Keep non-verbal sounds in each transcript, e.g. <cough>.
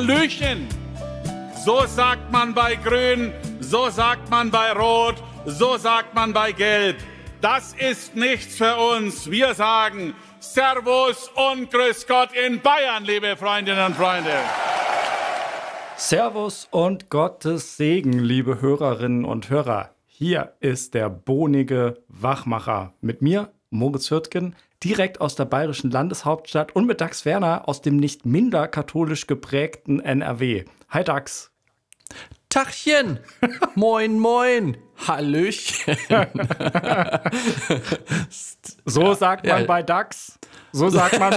Hallöchen. So sagt man bei Grün, so sagt man bei Rot, so sagt man bei Gelb. Das ist nichts für uns. Wir sagen Servus und Grüß Gott in Bayern, liebe Freundinnen und Freunde. Servus und Gottes Segen, liebe Hörerinnen und Hörer. Hier ist der bonige Wachmacher mit mir, Moritz Hürtgen, direkt aus der bayerischen Landeshauptstadt und mit Dax Werner aus dem nicht minder katholisch geprägten NRW. Hi Dax. Tachchen! <laughs> moin, moin! Hallöchen! <laughs> so sagt man ja. bei Dax. So sagt man,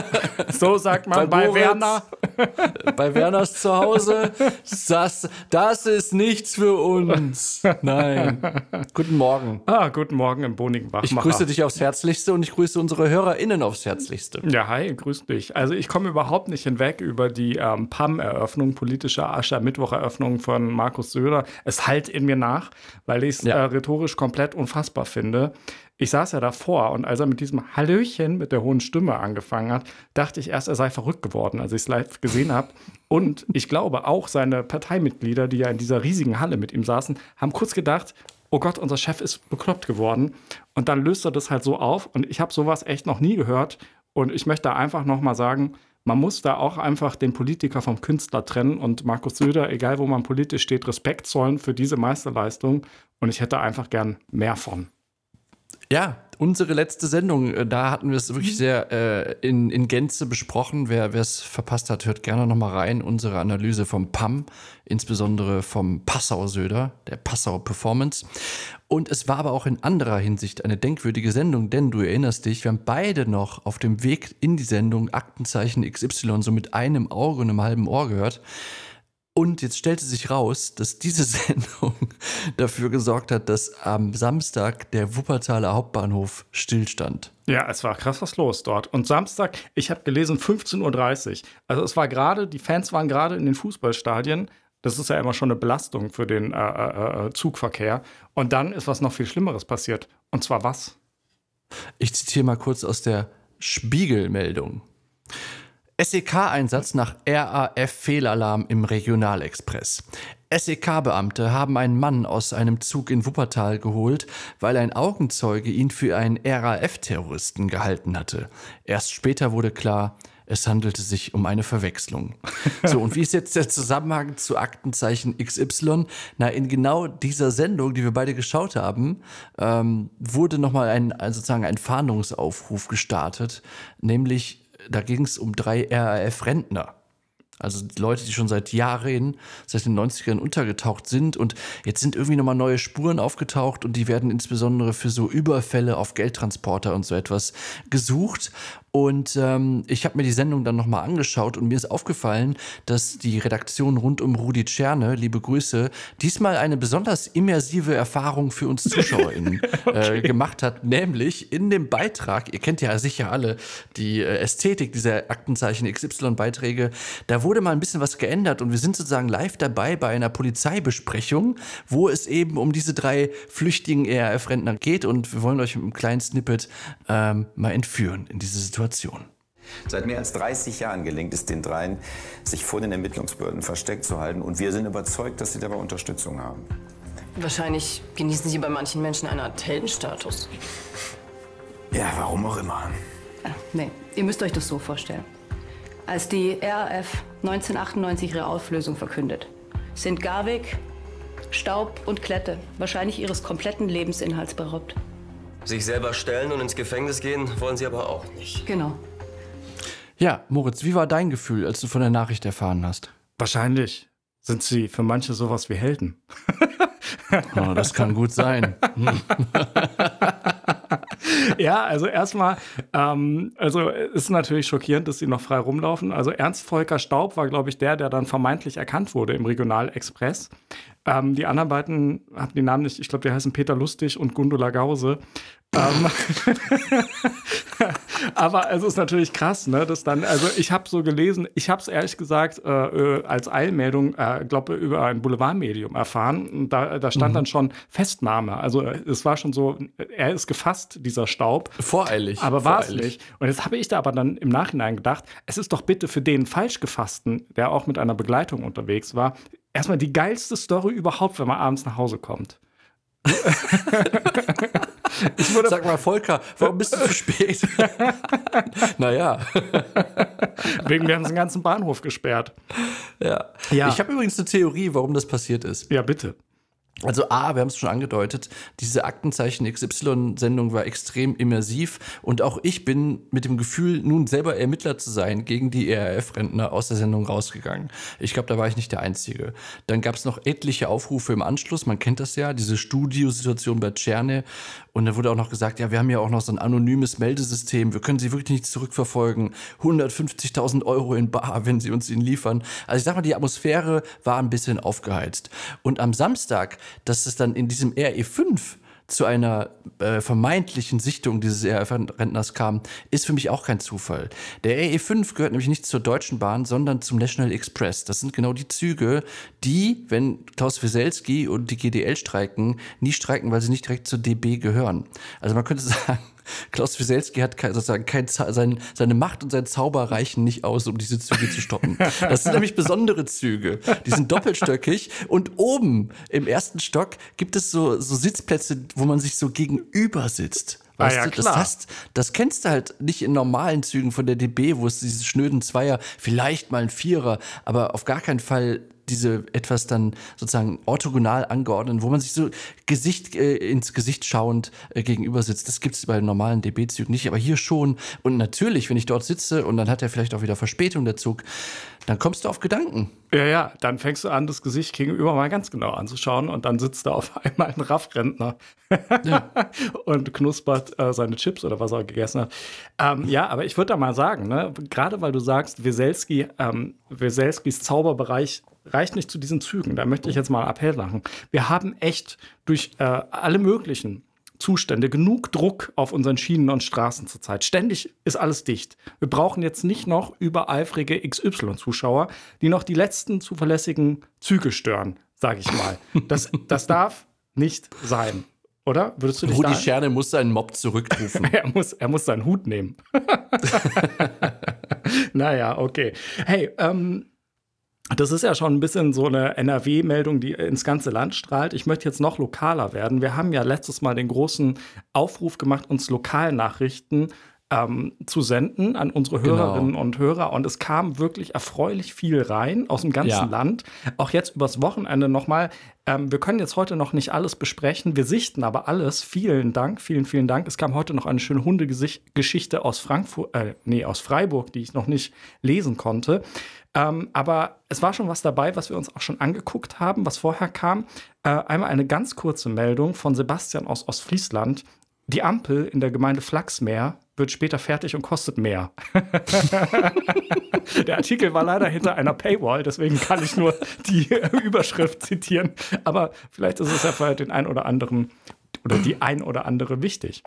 so sagt man bei, bei Werner. Bei Werners zu Hause. Das, das ist nichts für uns. Nein. Guten Morgen. Ah, guten Morgen im bonigen Wachmacher. Ich grüße dich aufs Herzlichste und ich grüße unsere HörerInnen aufs Herzlichste. Ja, hi, grüß dich. Also ich komme überhaupt nicht hinweg über die ähm, PAM-Eröffnung, politische Ascher-Mittwoch-Eröffnung von Markus Söder. Es halt in mir nach, weil ich es ja. äh, rhetorisch komplett unfassbar finde. Ich saß ja davor und als er mit diesem Hallöchen mit der hohen Stimme angefangen hat, dachte ich erst, er sei verrückt geworden, als ich es live gesehen habe. Und ich glaube, auch seine Parteimitglieder, die ja in dieser riesigen Halle mit ihm saßen, haben kurz gedacht, oh Gott, unser Chef ist bekloppt geworden. Und dann löst er das halt so auf. Und ich habe sowas echt noch nie gehört. Und ich möchte einfach nochmal sagen, man muss da auch einfach den Politiker vom Künstler trennen und Markus Söder, egal wo man politisch steht, Respekt zollen für diese Meisterleistung. Und ich hätte einfach gern mehr von. Ja, unsere letzte Sendung, äh, da hatten wir es wirklich sehr äh, in, in Gänze besprochen. Wer es verpasst hat, hört gerne nochmal rein. Unsere Analyse vom PAM, insbesondere vom Passau-Söder, der Passau-Performance. Und es war aber auch in anderer Hinsicht eine denkwürdige Sendung, denn du erinnerst dich, wir haben beide noch auf dem Weg in die Sendung Aktenzeichen XY so mit einem Auge und einem halben Ohr gehört. Und jetzt stellte sich raus, dass diese <laughs> Sendung dafür gesorgt hat, dass am Samstag der Wuppertaler Hauptbahnhof stillstand. Ja, es war krass was los dort. Und Samstag, ich habe gelesen 15.30 Uhr. Also es war gerade, die Fans waren gerade in den Fußballstadien. Das ist ja immer schon eine Belastung für den äh, äh, äh, Zugverkehr. Und dann ist was noch viel Schlimmeres passiert. Und zwar was? Ich zitiere mal kurz aus der Spiegelmeldung. SEK-Einsatz nach RAF-Fehlalarm im Regionalexpress. SEK-Beamte haben einen Mann aus einem Zug in Wuppertal geholt, weil ein Augenzeuge ihn für einen RAF-Terroristen gehalten hatte. Erst später wurde klar, es handelte sich um eine Verwechslung. <laughs> So, und wie ist jetzt der Zusammenhang zu Aktenzeichen XY? Na, in genau dieser Sendung, die wir beide geschaut haben, ähm, wurde nochmal ein, also sozusagen ein Fahndungsaufruf gestartet, nämlich da ging es um drei RAF-Rentner. Also Leute, die schon seit Jahren, seit den 90ern untergetaucht sind und jetzt sind irgendwie nochmal neue Spuren aufgetaucht und die werden insbesondere für so Überfälle auf Geldtransporter und so etwas gesucht. Und ähm, ich habe mir die Sendung dann nochmal angeschaut und mir ist aufgefallen, dass die Redaktion rund um Rudi Tscherne, liebe Grüße, diesmal eine besonders immersive Erfahrung für uns ZuschauerInnen <laughs> äh, okay. äh, gemacht hat. Nämlich in dem Beitrag, ihr kennt ja sicher alle die äh, Ästhetik dieser Aktenzeichen XY-Beiträge, da wurde mal ein bisschen was geändert und wir sind sozusagen live dabei bei einer Polizeibesprechung, wo es eben um diese drei flüchtigen ERF-Rentner geht und wir wollen euch mit einem kleinen Snippet ähm, mal entführen in diese Situation. Seit mehr als 30 Jahren gelingt es den dreien, sich vor den Ermittlungsbehörden versteckt zu halten. Und wir sind überzeugt, dass sie dabei Unterstützung haben. Wahrscheinlich genießen sie bei manchen Menschen eine Art Heldenstatus. Ja, warum auch immer. Ja, nee, ihr müsst euch das so vorstellen. Als die RAF 1998 ihre Auflösung verkündet, sind Garwig, Staub und Klette wahrscheinlich ihres kompletten Lebensinhalts beraubt. Sich selber stellen und ins Gefängnis gehen wollen sie aber auch nicht. Genau. Ja, Moritz, wie war dein Gefühl, als du von der Nachricht erfahren hast? Wahrscheinlich sind sie für manche sowas wie Helden. <laughs> oh, das kann gut sein. <laughs> <laughs> ja, also erstmal, ähm, also ist natürlich schockierend, dass sie noch frei rumlaufen. Also Ernst Volker Staub war, glaube ich, der, der dann vermeintlich erkannt wurde im Regionalexpress. Ähm, die anderen beiden hatten die Namen nicht, ich glaube, die heißen Peter Lustig und Gundula Gause. ähm, <laughs> aber es ist natürlich krass, ne, dass dann, also ich habe so gelesen, ich habe es ehrlich gesagt äh, äh, als Eilmeldung, äh, glaube über ein Boulevardmedium erfahren. Und da, da stand mhm. dann schon Festnahme. Also es war schon so, er ist gefasst, dieser Staub. Voreilig. Aber war es nicht. Und jetzt habe ich da aber dann im Nachhinein gedacht, es ist doch bitte für den falsch gefassten, der auch mit einer Begleitung unterwegs war, erstmal die geilste Story überhaupt, wenn man abends nach Hause kommt. <laughs> Sag mal, Volker, warum bist du zu spät? <laughs> naja. Wegen, wir haben den ganzen Bahnhof gesperrt. Ja. ja. Ich habe übrigens eine Theorie, warum das passiert ist. Ja, bitte. Also A, wir haben es schon angedeutet, diese Aktenzeichen XY-Sendung war extrem immersiv und auch ich bin mit dem Gefühl, nun selber Ermittler zu sein, gegen die ERF-Rentner aus der Sendung rausgegangen. Ich glaube, da war ich nicht der Einzige. Dann gab es noch etliche Aufrufe im Anschluss, man kennt das ja, diese Studiosituation bei Tscherne und da wurde auch noch gesagt, ja, wir haben ja auch noch so ein anonymes Meldesystem, wir können sie wirklich nicht zurückverfolgen. 150.000 Euro in Bar, wenn sie uns ihn liefern. Also ich sag mal, die Atmosphäre war ein bisschen aufgeheizt. Und am Samstag, dass es dann in diesem RE5 zu einer äh, vermeintlichen Sichtung dieses RF-Rentners kam, ist für mich auch kein Zufall. Der RE5 gehört nämlich nicht zur Deutschen Bahn, sondern zum National Express. Das sind genau die Züge, die, wenn Klaus Wieselski und die GDL streiken, nie streiken, weil sie nicht direkt zur DB gehören. Also man könnte <laughs> sagen, Klaus Wieselski hat sozusagen kein, sein, seine Macht und sein Zauber reichen nicht aus, um diese Züge zu stoppen. Das sind nämlich besondere Züge. Die sind doppelstöckig und oben im ersten Stock gibt es so, so Sitzplätze, wo man sich so gegenüber sitzt. Ah weißt ah, ja, du, das hast, das kennst du halt nicht in normalen Zügen von der DB, wo es diese schnöden Zweier, vielleicht mal ein Vierer, aber auf gar keinen Fall diese etwas dann sozusagen orthogonal angeordnet, wo man sich so Gesicht äh, ins Gesicht schauend äh, gegenüber sitzt. Das gibt es bei normalen DB-Zügen nicht, aber hier schon. Und natürlich, wenn ich dort sitze und dann hat er vielleicht auch wieder Verspätung der Zug, dann kommst du auf Gedanken. Ja, ja, dann fängst du an, das Gesicht gegenüber mal ganz genau anzuschauen und dann sitzt da auf <laughs> einmal ein Raffrentner ja. <laughs> und knuspert äh, seine Chips oder was er gegessen hat. Ähm, ja, aber ich würde da mal sagen, ne, gerade weil du sagst, Weselski, ähm, Weselskis Zauberbereich reicht nicht zu diesen Zügen. Da möchte ich jetzt mal Appell machen. Wir haben echt durch äh, alle möglichen Zustände, genug Druck auf unseren Schienen und Straßen zurzeit. Ständig ist alles dicht. Wir brauchen jetzt nicht noch übereifrige XY-Zuschauer, die noch die letzten zuverlässigen Züge stören, sage ich mal. Das, <laughs> das darf nicht sein. Oder? Würdest du dich Rudi Scherne muss seinen Mob zurückrufen. <laughs> er, muss, er muss seinen Hut nehmen. <laughs> naja, okay. Hey, ähm, das ist ja schon ein bisschen so eine NRW-Meldung, die ins ganze Land strahlt. Ich möchte jetzt noch lokaler werden. Wir haben ja letztes Mal den großen Aufruf gemacht, uns Lokalnachrichten ähm, zu senden an unsere genau. Hörerinnen genau. und Hörer. Und es kam wirklich erfreulich viel rein aus dem ganzen ja. Land. Auch jetzt übers Wochenende nochmal. Ähm, wir können jetzt heute noch nicht alles besprechen. Wir sichten aber alles. Vielen Dank, vielen, vielen Dank. Es kam heute noch eine schöne Hundegeschichte aus Frankfurt, äh, nee, aus Freiburg, die ich noch nicht lesen konnte. Ähm, aber es war schon was dabei, was wir uns auch schon angeguckt haben, was vorher kam. Äh, einmal eine ganz kurze Meldung von Sebastian aus Ostfriesland. Die Ampel in der Gemeinde Flachsmeer wird später fertig und kostet mehr. <laughs> der Artikel war leider hinter einer Paywall, deswegen kann ich nur die <laughs> Überschrift zitieren. Aber vielleicht ist es ja für den einen oder anderen oder die ein oder andere wichtig.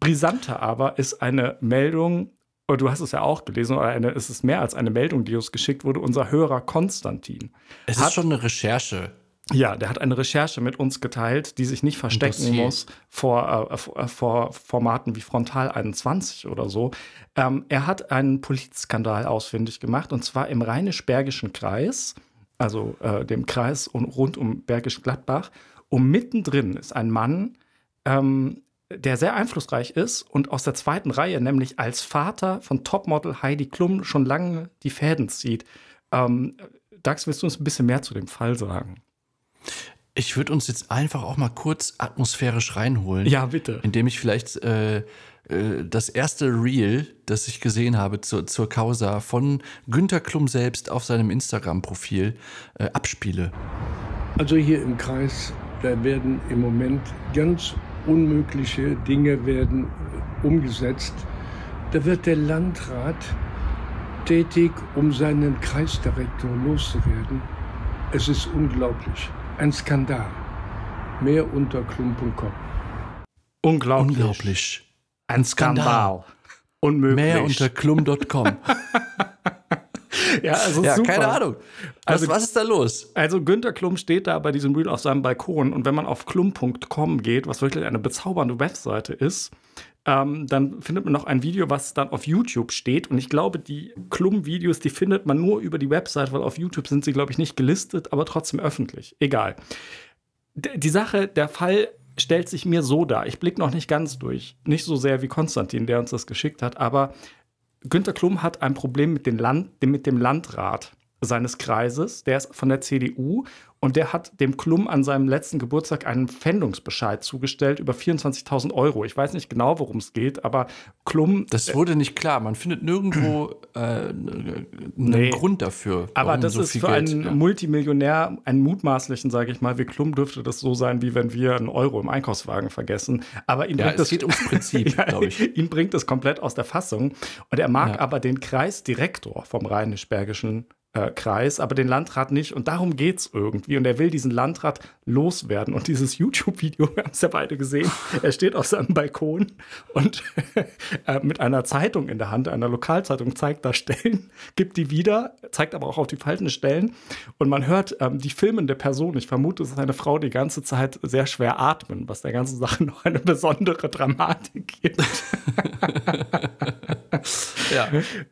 Brisanter aber ist eine Meldung und du hast es ja auch gelesen, oder eine, es ist mehr als eine Meldung, die uns geschickt wurde, unser Hörer Konstantin. Es hat, ist schon eine Recherche. Ja, der hat eine Recherche mit uns geteilt, die sich nicht verstecken muss vor, äh, vor Formaten wie Frontal 21 oder so. Ähm, er hat einen Polizskandal ausfindig gemacht, und zwar im Rheinisch-Bergischen Kreis, also äh, dem Kreis rund um Bergisch Gladbach. Und mittendrin ist ein Mann, ähm, der sehr einflussreich ist und aus der zweiten Reihe, nämlich als Vater von Topmodel Heidi Klum, schon lange die Fäden zieht. Ähm, Dax, willst du uns ein bisschen mehr zu dem Fall sagen? Ich würde uns jetzt einfach auch mal kurz atmosphärisch reinholen. Ja, bitte. Indem ich vielleicht äh, äh, das erste Reel, das ich gesehen habe zur, zur Causa von Günter Klum selbst auf seinem Instagram-Profil äh, abspiele. Also hier im Kreis, da werden im Moment ganz unmögliche Dinge werden umgesetzt. Da wird der Landrat tätig, um seinen Kreisdirektor loszuwerden. Es ist unglaublich. Ein Skandal. Mehr unter klum.com. Unglaublich. Unglaublich. Ein Skandal. Unmöglich. Mehr unter klum.com. <laughs> ja, also ja, super. keine Ahnung. Was, Also- was ist da los? Also Günter Klum steht da bei diesem Reel auf seinem Balkon und wenn man auf klum.com geht, was wirklich eine bezaubernde Webseite ist, ähm, dann findet man noch ein Video, was dann auf YouTube steht. Und ich glaube, die Klum-Videos, die findet man nur über die Website, weil auf YouTube sind sie, glaube ich, nicht gelistet, aber trotzdem öffentlich. Egal. D die Sache, der Fall stellt sich mir so dar. Ich blicke noch nicht ganz durch. Nicht so sehr wie Konstantin, der uns das geschickt hat, aber Günter Klum hat ein Problem mit, Land, mit dem Landrat seines Kreises. Der ist von der CDU und der hat dem Klum an seinem letzten Geburtstag einen Pfändungsbescheid zugestellt über 24.000 Euro. Ich weiß nicht genau, worum es geht, aber Klum. Das wurde nicht klar. Man findet nirgendwo äh, einen Nee. Grund dafür. Aber das so ist für Geld, einen ja. Multimillionär, einen mutmaßlichen, sage ich mal, wie Klum dürfte das so sein, wie wenn wir einen Euro im Einkaufswagen vergessen. Aber ihn Ja, bringt es geht ums <laughs> Prinzip, ja, glaube ich. Ihn bringt es komplett aus der Fassung. Und er mag aber den Kreisdirektor vom Rheinisch-Bergischen äh, Kreis, aber den Landrat nicht. Und darum geht es irgendwie. Und er will diesen Landrat loswerden. Und dieses YouTube-Video, <laughs> wir haben es ja beide gesehen, er steht auf seinem Balkon und <laughs> äh, mit einer Zeitung in der Hand, einer Lokalzeitung, zeigt da Stellen, gibt die wieder, zeigt aber auch auf die falschen Stellen. Und man hört ähm, die filmende Person, ich vermute, es ist eine Frau, die ganze Zeit sehr schwer atmen, was der ganzen Sache <laughs> noch eine besondere Dramatik gibt. Ja.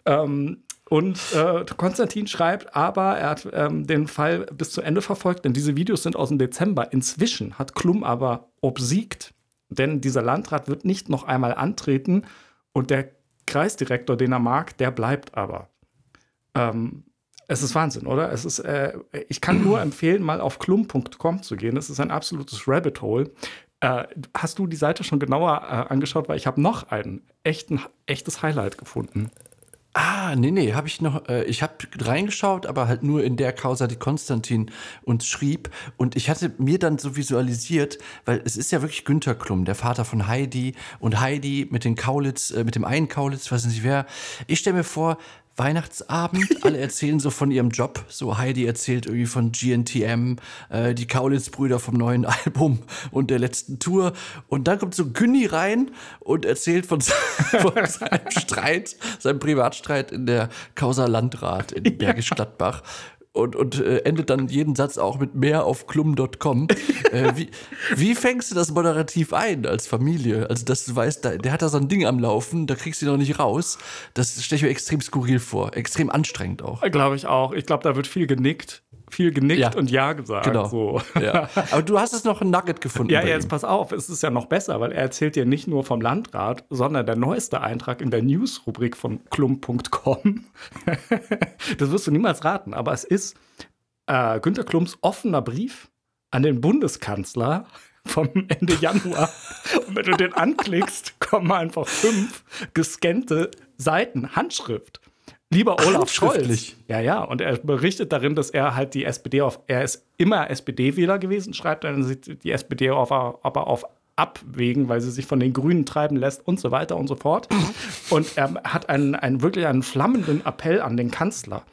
Ähm, und äh, Konstantin schreibt, aber er hat ähm, den Fall bis zu Ende verfolgt, denn diese Videos sind aus dem Dezember. Inzwischen hat Klum aber obsiegt, denn dieser Landrat wird nicht noch einmal antreten und der Kreisdirektor, den er mag, der bleibt aber. Ähm, es ist Wahnsinn, oder? Es ist, äh, ich kann nur empfehlen, mal auf klum.com zu gehen. Das ist ein absolutes Rabbit Hole. Äh, hast du die Seite schon genauer äh, angeschaut? Weil ich habe noch ein echten, echtes Highlight gefunden. Ah, nee, nee, habe ich noch, äh, ich habe reingeschaut, aber halt nur in der Causa, die Konstantin uns schrieb. Und ich hatte mir dann so visualisiert, weil es ist ja wirklich Günter Klum, der Vater von Heidi und Heidi mit den Kaulitz, äh, mit dem einen Kaulitz, weiß nicht wer. Ich stelle mir vor, Weihnachtsabend, <laughs> alle erzählen so von ihrem Job. So Heidi erzählt irgendwie von GNTM, äh, die Kaulitz-Brüder vom neuen <laughs> Album und der letzten Tour. Und dann kommt so Günni rein und erzählt von, <laughs> von seinem Streit, seinem Privatstreit in der Causa Landrat in Bergisch Gladbach. Und, und äh, endet dann jeden Satz auch mit mehr auf klum.com. äh, wie, wie fängst du das moderativ ein als Familie? Also, dass du weißt, da, der hat da so ein Ding am Laufen, da kriegst du ihn noch nicht raus. Das stelle ich mir extrem skurril vor. Extrem anstrengend auch. Glaube ich auch. Ich glaube, da wird viel genickt. Viel genickt Ja. und Ja gesagt. Genau. So. Ja. Aber du hast es noch ein Nugget gefunden. Ja, jetzt pass auf, es ist ja noch besser, weil er erzählt dir nicht nur vom Landrat, sondern der neueste Eintrag in der News-Rubrik von klum.com. <laughs> das wirst du niemals raten, aber es ist äh, Günter Klums offener Brief an den Bundeskanzler vom Ende Januar. <laughs> Und wenn du den anklickst, kommen einfach fünf gescannte Seiten Handschrift. Lieber Olaf Scholz. Ja, ja, und er berichtet darin, dass er halt die SPD auf, er ist immer SPD-Wähler gewesen, schreibt dann sieht die SPD auf, aber auf abwägen, weil sie sich von den Grünen treiben lässt und so weiter und so fort. Und er hat einen, einen wirklich einen flammenden Appell an den Kanzler,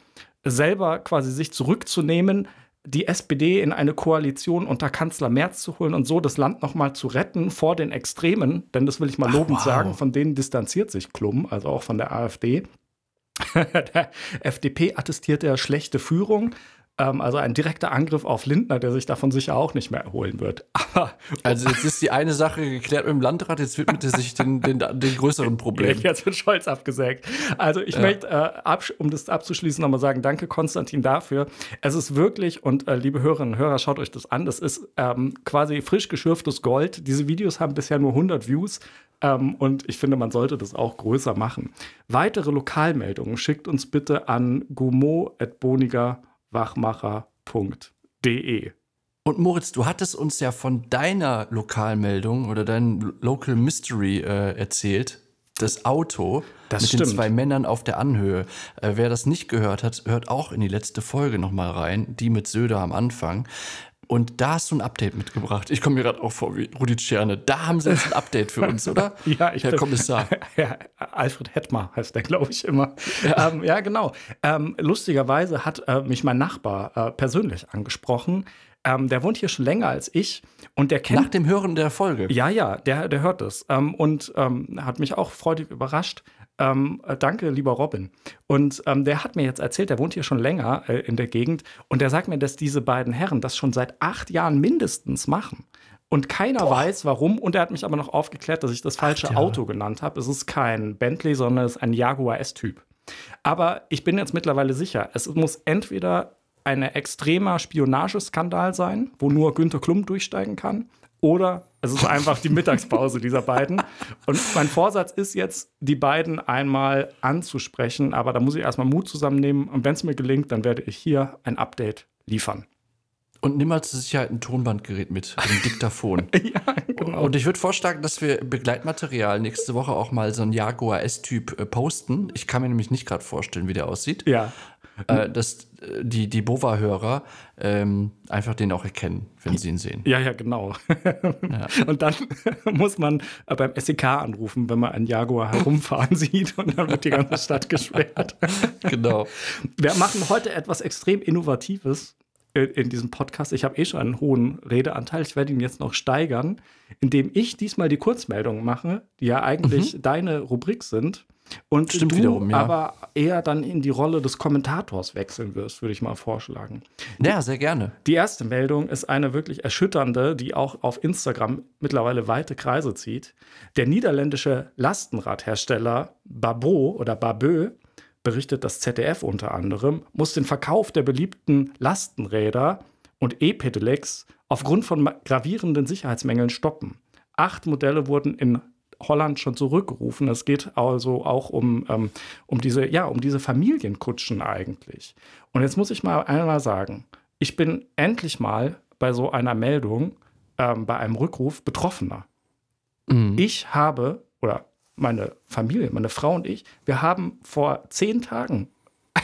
selber quasi sich zurückzunehmen, die SPD in eine Koalition unter Kanzler Merz zu holen und so das Land noch mal zu retten vor den Extremen, denn das will ich mal lobend wow. sagen, von denen distanziert sich Klum, also auch von der AfD. <laughs> der FDP attestiert er schlechte Führung. Ähm, also ein direkter Angriff auf Lindner, der sich davon sicher auch nicht mehr erholen wird. <laughs> Aber Also jetzt ist die eine Sache geklärt mit dem Landrat, jetzt widmet er sich den, den, den größeren <laughs> Problem. jetzt wird Scholz abgesägt. Also ich möchte, äh, um das abzuschließen, nochmal sagen, danke Konstantin dafür. Es ist wirklich, und äh, liebe Hörerinnen und Hörer, schaut euch das an, das ist ähm, quasi frisch geschürftes Gold. Diese Videos haben bisher nur 100 Views. Ähm, und ich finde, man sollte das auch größer machen. Weitere Lokalmeldungen schickt uns bitte an gumo.bonigerwachmacher.de. Und Moritz, du hattest uns ja von deiner Lokalmeldung oder deinem Local Mystery äh, erzählt. Das Auto Das mit den stimmt. zwei Männern auf der Anhöhe. Äh, wer das nicht gehört hat, hört auch in die letzte Folge nochmal rein, die mit Söder am Anfang. Und da hast du ein Update mitgebracht. Ich komme mir gerade auch vor wie Rudi Tscherne. Da haben sie jetzt ein Update für uns, oder? <laughs> Ja, ich Herr Kommissar. <laughs> Ja, Alfred Hettmer heißt der, glaube ich, immer. Ja, ähm, ja genau. Ähm, lustigerweise hat äh, mich mein Nachbar äh, persönlich angesprochen. Ähm, der wohnt hier schon länger als ich und der kennt. Nach dem Hören der Folge. Ja, ja, der, der hört es ähm, und ähm, hat mich auch freudig überrascht. Ähm, äh, danke, lieber Robin. Und ähm, der hat mir jetzt erzählt, der wohnt hier schon länger äh, in der Gegend und der sagt mir, dass diese beiden Herren das schon seit acht Jahren mindestens machen. Und keiner Boah. weiß warum. Und er hat mich aber noch aufgeklärt, dass ich das falsche Ach, ja. Auto genannt habe. Es ist kein Bentley, sondern es ist ein Jaguar S-Typ. Aber ich bin jetzt mittlerweile sicher, es muss entweder ein extremer Spionageskandal sein, wo nur Günter Klum durchsteigen kann, oder es ist einfach die Mittagspause dieser beiden. Und mein Vorsatz ist jetzt, die beiden einmal anzusprechen, aber da muss ich erstmal Mut zusammennehmen. Und wenn es mir gelingt, dann werde ich hier ein Update liefern. Und nimm mal zur Sicherheit ein Tonbandgerät mit, ein <laughs> Diktaphon. ja, genau. Und ich würde vorschlagen, dass wir Begleitmaterial nächste Woche auch mal so ein Jaguar S-Typ äh, posten. Ich kann mir nämlich nicht gerade vorstellen, wie der aussieht. Ja. Äh, dass äh, die, die Bova-Hörer ähm, einfach den auch erkennen, wenn sie ihn sehen. Ja, ja, genau. <laughs> Ja. Und dann <laughs> muss man äh, beim SEK anrufen, wenn man einen Jaguar herumfahren <laughs> sieht und dann wird die ganze Stadt gesperrt. genau. Wir machen heute etwas extrem Innovatives in diesem Podcast. Ich habe eh schon einen hohen Redeanteil. Ich werde ihn jetzt noch steigern, indem ich diesmal die Kurzmeldungen mache, die ja eigentlich mhm. deine Rubrik sind. Und Stimmt du wiederum, ja. aber eher dann in die Rolle des Kommentators wechseln wirst, würde ich mal vorschlagen. Ja, sehr gerne. Die erste Meldung ist eine wirklich erschütternde, die auch auf Instagram mittlerweile weite Kreise zieht. Der niederländische Lastenradhersteller Babot oder Babö berichtet das ZDF unter anderem, muss den Verkauf der beliebten Lastenräder und E-Pedelecs aufgrund von gravierenden Sicherheitsmängeln stoppen. Acht Modelle wurden in Holland schon zurückgerufen. Es geht also auch um, ähm, um, diese, ja, um diese Familienkutschen eigentlich. Und jetzt muss ich mal einmal sagen, ich bin endlich mal bei so einer Meldung, ähm, bei einem Rückruf Betroffener. Mhm. Ich habe, oder meine Familie, meine Frau und ich, wir haben vor zehn Tagen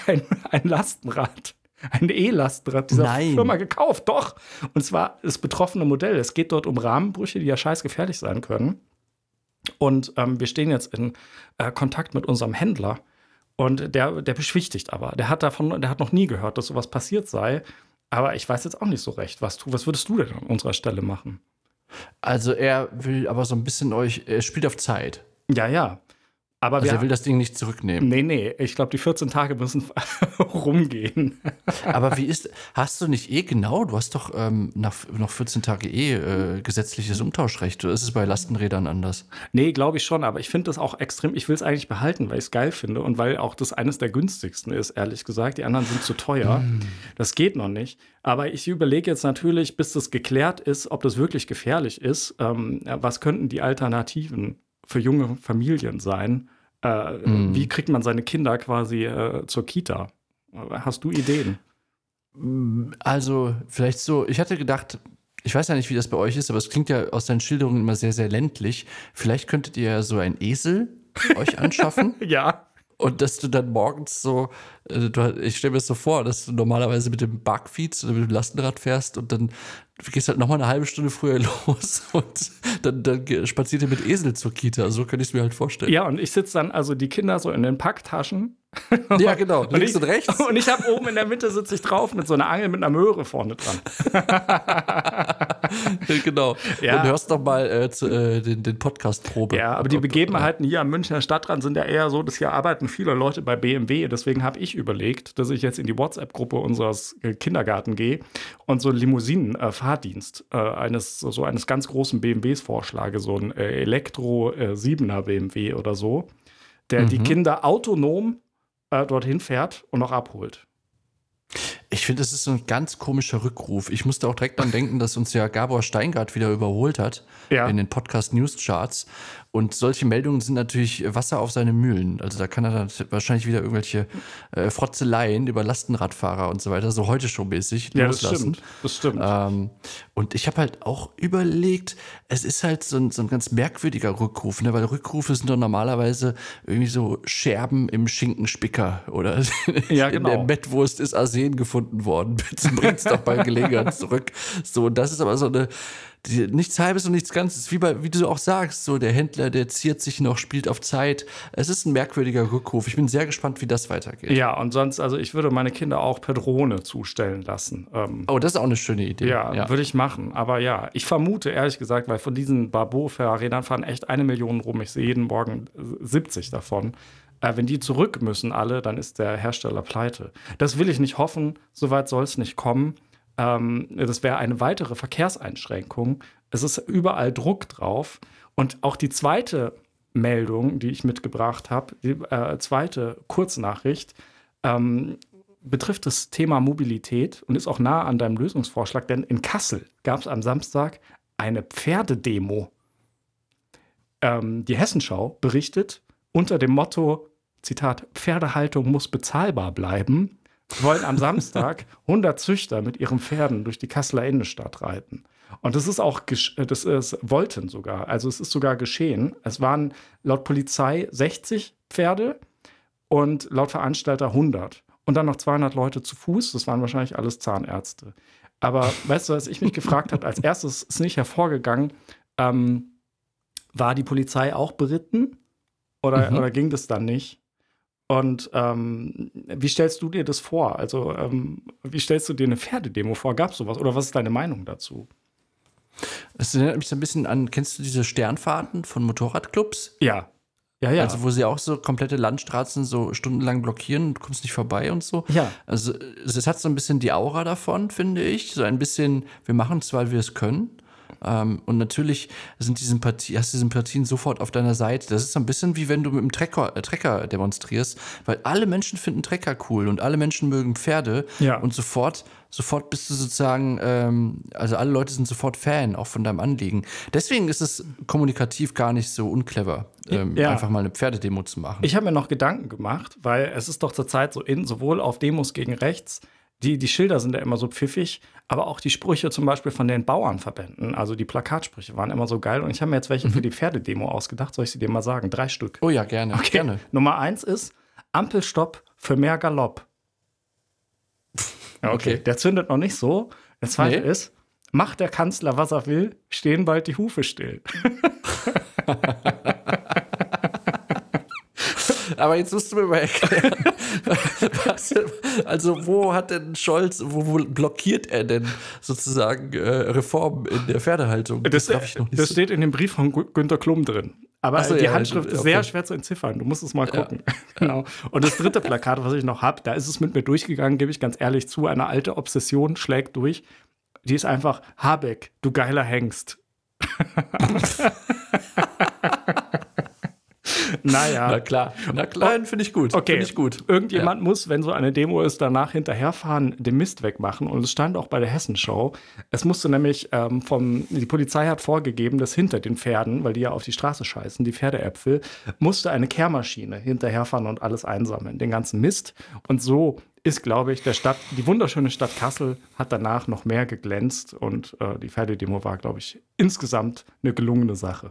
ein, ein Lastenrad, ein E-Lastenrad dieser Nein. Firma gekauft. Doch. Und zwar das betroffene Modell. Es geht dort um Rahmenbrüche, die ja scheiß gefährlich sein können. Und ähm, wir stehen jetzt in äh, Kontakt mit unserem Händler. Und der, der beschwichtigt aber. Der hat davon, der hat noch nie gehört, dass sowas passiert sei. Aber ich weiß jetzt auch nicht so recht, was du, was würdest du denn an unserer Stelle machen? Also er will aber so ein bisschen euch, er spielt auf Zeit. Ja, ja. Aber also er will das Ding nicht zurücknehmen. Nee, nee, ich glaube, die 14 Tage müssen <laughs> rumgehen. Aber wie ist, hast du nicht eh genau, du hast doch ähm, nach, noch 14 Tage eh äh, gesetzliches Umtauschrecht, oder ist es bei Lastenrädern anders? Nee, glaube ich schon, aber ich finde das auch extrem, ich will es eigentlich behalten, weil ich es geil finde und weil auch das eines der günstigsten ist, ehrlich gesagt. Die anderen sind zu teuer. Mm. Das geht noch nicht. Aber ich überlege jetzt natürlich, bis das geklärt ist, ob das wirklich gefährlich ist, ähm, was könnten die Alternativen für junge Familien sein. Äh, mhm. Wie kriegt man seine Kinder quasi äh, zur Kita? Hast du Ideen? Also, vielleicht so, ich hatte gedacht, ich weiß ja nicht, wie das bei euch ist, aber es klingt ja aus deinen Schilderungen immer sehr, sehr ländlich. Vielleicht könntet ihr ja so ein Esel euch <laughs> anschaffen. ja. Und dass du dann morgens so, äh, ich stelle mir das so vor, dass du normalerweise mit dem Bugfeed oder mit dem Lastenrad fährst und dann du gehst halt nochmal eine halbe Stunde früher <laughs> los und dann, dann spaziert ihr mit Esel zur Kita. So könnte ich es mir halt vorstellen. Ja, und ich sitze dann also die Kinder so in den Packtaschen. <laughs> Ja, genau. Links und, ich, und rechts. <laughs> Und ich habe oben in der Mitte sitze ich drauf mit so einer Angel mit einer Möhre vorne dran. genau. Ja. Und hörst doch mal äh, zu, äh, den, den Podcast-Probe. Ja, aber die Begebenheiten hier am Münchner Stadtrand sind ja eher so, dass hier arbeiten viele Leute bei BMW. Deswegen habe ich überlegt, dass ich jetzt in die WhatsApp-Gruppe unseres äh, Kindergarten gehe und so Limousinen äh, Fahrdienst äh, eines so eines ganz großen BMWs vorschlage, so ein äh, Elektro äh, 7er BMW oder so, der mhm. die Kinder autonom äh, dorthin fährt und noch abholt. Ich finde, das ist so ein ganz komischer Rückruf. Ich musste auch direkt an denken, dass uns ja Gabor Steingart wieder überholt hat ja. in den Podcast News Charts. Und solche Meldungen sind natürlich Wasser auf seine Mühlen. Also da kann er dann wahrscheinlich wieder irgendwelche äh, Frotzeleien über Lastenradfahrer und so weiter, so heute schon mäßig ja, loslassen. Das stimmt. Das stimmt. Ähm, und ich habe halt auch überlegt, es ist halt so ein, so ein ganz merkwürdiger Rückruf, ne? weil Rückrufe sind doch normalerweise irgendwie so Scherben im Schinkenspicker oder <laughs> ja, genau. in der Bettwurst ist Arsen gefunden worden. Bitte bringt's doch bei Gelegenheit <laughs> zurück. So, und das ist aber so eine die, nichts Halbes und nichts Ganzes. Wie, bei, wie du auch sagst, so der Händler, der ziert sich noch, spielt auf Zeit. Es ist ein merkwürdiger Rückruf. Ich bin sehr gespannt, wie das weitergeht. Ja, und sonst, also ich würde meine Kinder auch per Drohne zustellen lassen. Ähm, oh, das ist auch eine schöne Idee. Ja, ja, würde ich machen. Aber ja, ich vermute ehrlich gesagt, weil von diesen Barbeau-Fahrrädern fahren echt eine Million rum. Ich sehe jeden Morgen 70 davon. Äh, wenn die zurück müssen alle, dann ist der Hersteller pleite. Das will ich nicht hoffen. Soweit soll es nicht kommen. Ähm, das wäre eine weitere Verkehrseinschränkung. Es ist überall Druck drauf. Und auch die zweite Meldung, die ich mitgebracht habe, die äh, zweite Kurznachricht, ähm, betrifft das Thema Mobilität und ist auch nah an deinem Lösungsvorschlag, denn in Kassel gab es am Samstag eine Pferdedemo. Ähm, die Hessenschau berichtet unter dem Motto, Zitat, Pferdehaltung muss bezahlbar bleiben, wollen am Samstag 100 Züchter mit ihren Pferden durch die Kasseler Innenstadt reiten. Und das ist auch, das ist, wollten sogar, also es ist sogar geschehen. Es waren laut Polizei 60 Pferde und laut Veranstalter 100. Und dann noch 200 Leute zu Fuß, das waren wahrscheinlich alles Zahnärzte. Aber weißt du, was ich mich gefragt habe, als erstes ist nicht hervorgegangen, ähm, war die Polizei auch beritten oder, mhm. oder ging das dann nicht? Und ähm, wie stellst du dir das vor? Also, ähm, wie stellst du dir eine Pferdedemo vor? Gab es sowas? Oder was ist deine Meinung dazu? Es erinnert mich so ein bisschen an, kennst du diese Sternfahrten von Motorradclubs? Ja. Ja, ja. Also, wo sie auch so komplette Landstraßen so stundenlang blockieren, du kommst nicht vorbei und so. Ja. Also, es hat so ein bisschen die Aura davon, finde ich. So ein bisschen, wir machen es, weil wir es können. Ähm, und natürlich sind die Sympathie, hast du die Sympathien sofort auf deiner Seite. Das ist so ein bisschen wie wenn du mit einem Trecker, äh, Trecker demonstrierst, weil alle Menschen finden Trecker cool und alle Menschen mögen Pferde. Ja. Und sofort, sofort bist du sozusagen, ähm, also alle Leute sind sofort Fan, auch von deinem Anliegen. Deswegen ist es kommunikativ gar nicht so unclever, ähm, ja. einfach mal eine Pferdedemo zu machen. Ich habe mir noch Gedanken gemacht, weil es ist doch zurzeit so in, sowohl auf Demos gegen rechts, die, die Schilder sind ja immer so pfiffig, aber auch die Sprüche zum Beispiel von den Bauernverbänden, also die Plakatsprüche waren immer so geil. Und ich habe mir jetzt welche mhm. für die Pferdedemo ausgedacht. Soll ich sie dir mal sagen? Drei Stück. Oh ja, gerne. Okay. gerne. Nummer eins ist Ampelstopp für mehr Galopp. Ja, okay. okay. Der zündet noch nicht so. Der zweite nee. ist, macht der Kanzler, was er will, stehen bald die Hufe still. <laughs> <laughs> Aber jetzt musst du mir mal erklären, <laughs> was, also wo hat denn Scholz, wo, wo blockiert er denn sozusagen äh, Reformen in der Pferdehaltung? Das, das, das so. steht in dem Brief von Günter Klum drin. Aber so, die ja, Handschrift ist okay. sehr schwer zu entziffern. Du musst es mal gucken. Ja. <laughs> genau. Und das dritte Plakat, was ich noch habe, da ist es mit mir durchgegangen, gebe ich ganz ehrlich zu. Eine alte Obsession schlägt durch. Die ist einfach Habeck, du geiler Hengst. <laughs> Naja. <laughs> Na klar. Na klar, finde ich gut. Okay. Ich gut. Irgendjemand ja. muss, wenn so eine Demo ist, danach hinterherfahren, den Mist wegmachen. Und es stand auch bei der Hessenschau. Es musste nämlich ähm, vom, die Polizei hat vorgegeben, dass hinter den Pferden, weil die ja auf die Straße scheißen, die Pferdeäpfel, musste eine Kehrmaschine hinterherfahren und alles einsammeln, den ganzen Mist. Und so ist, glaube ich, der Stadt, die wunderschöne Stadt Kassel hat danach noch mehr geglänzt und äh, die Pferdedemo war, glaube ich, insgesamt eine gelungene Sache.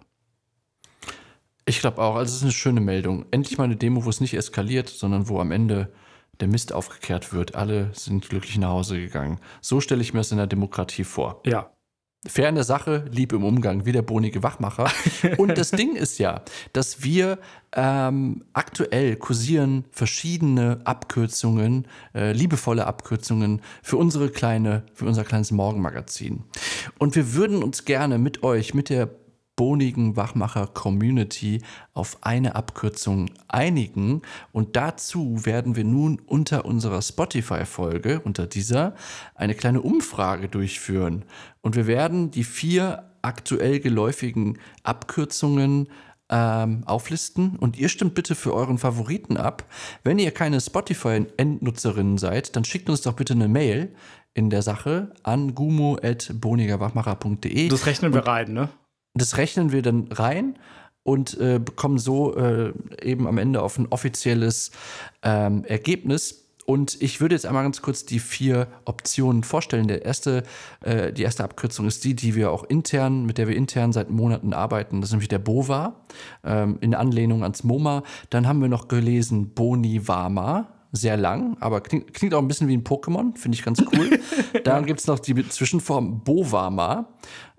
Ich glaube auch. Also es ist eine schöne Meldung. Endlich mal eine Demo, wo es nicht eskaliert, sondern wo am Ende der Mist aufgekehrt wird. Alle sind glücklich nach Hause gegangen. So stelle ich mir es in der Demokratie vor. Ja. Fair in der Sache, lieb im Umgang, wie der bonige Wachmacher. <laughs> Und das Ding ist ja, dass wir ähm, aktuell kursieren verschiedene Abkürzungen, äh, liebevolle Abkürzungen für unsere kleine, für unser kleines Morgenmagazin. Und wir würden uns gerne mit euch, mit der bonigen Wachmacher-Community auf eine Abkürzung einigen. Und dazu werden wir nun unter unserer Spotify-Folge, unter dieser, eine kleine Umfrage durchführen. Und wir werden die vier aktuell geläufigen Abkürzungen ähm, auflisten und ihr stimmt bitte für euren Favoriten ab. Wenn ihr keine Spotify-Endnutzerinnen seid, dann schickt uns doch bitte eine Mail in der Sache an gumo.bonigerwachmacher.de. Das rechnen wir rein, ne? Das rechnen wir dann rein und äh, bekommen so äh, eben am Ende auf ein offizielles ähm, Ergebnis. Und ich würde jetzt einmal ganz kurz die vier Optionen vorstellen. Der erste, äh, die erste Abkürzung ist die, die wir auch intern, mit der wir intern seit Monaten arbeiten. Das ist nämlich der BOVA, ähm, in Anlehnung ans MoMA. Dann haben wir noch gelesen Boni Wama, sehr lang, aber klingt, klingt auch ein bisschen wie ein Pokémon, finde ich ganz cool. <laughs> Dann gibt es noch die Zwischenform Bovama.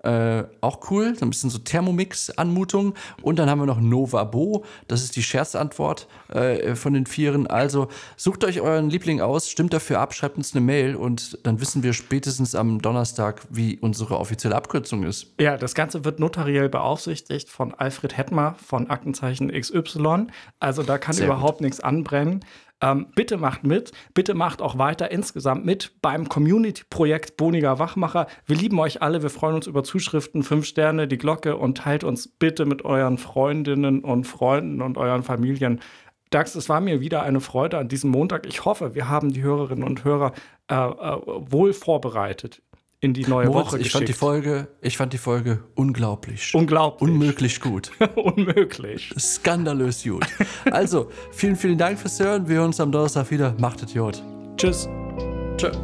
Äh, auch cool, so ein bisschen so Thermomix-Anmutung. Und dann haben wir noch Nova Bo, das ist die Scherzantwort äh, von den Vieren. Also sucht euch euren Liebling aus, stimmt dafür ab, schreibt uns eine Mail und dann wissen wir spätestens am Donnerstag, wie unsere offizielle Abkürzung ist. Ja, das Ganze wird notariell beaufsichtigt von Alfred Hettmer von Aktenzeichen XY. Also da kann Sehr überhaupt gut. nichts anbrennen. Ähm, bitte macht mit, bitte macht auch weiter insgesamt mit beim Community-Projekt Boniger Wachmacher. Wir lieben euch alle, wir freuen uns über Zuschriften, fünf Sterne, die Glocke und teilt uns bitte mit euren Freundinnen und Freunden und euren Familien. Dax, es war mir wieder eine Freude an diesem Montag. Ich hoffe, wir haben die Hörerinnen und Hörer äh, äh, wohl vorbereitet in die neue Moritz, Woche ich fand die Folge, ich fand die Folge unglaublich. Unglaublich. Unmöglich gut. <laughs> Unmöglich. Skandalös gut. also, vielen, vielen Dank fürs Hören. Wir hören uns am Donnerstag wieder. Macht es Jod. Tschüss. Tschüss.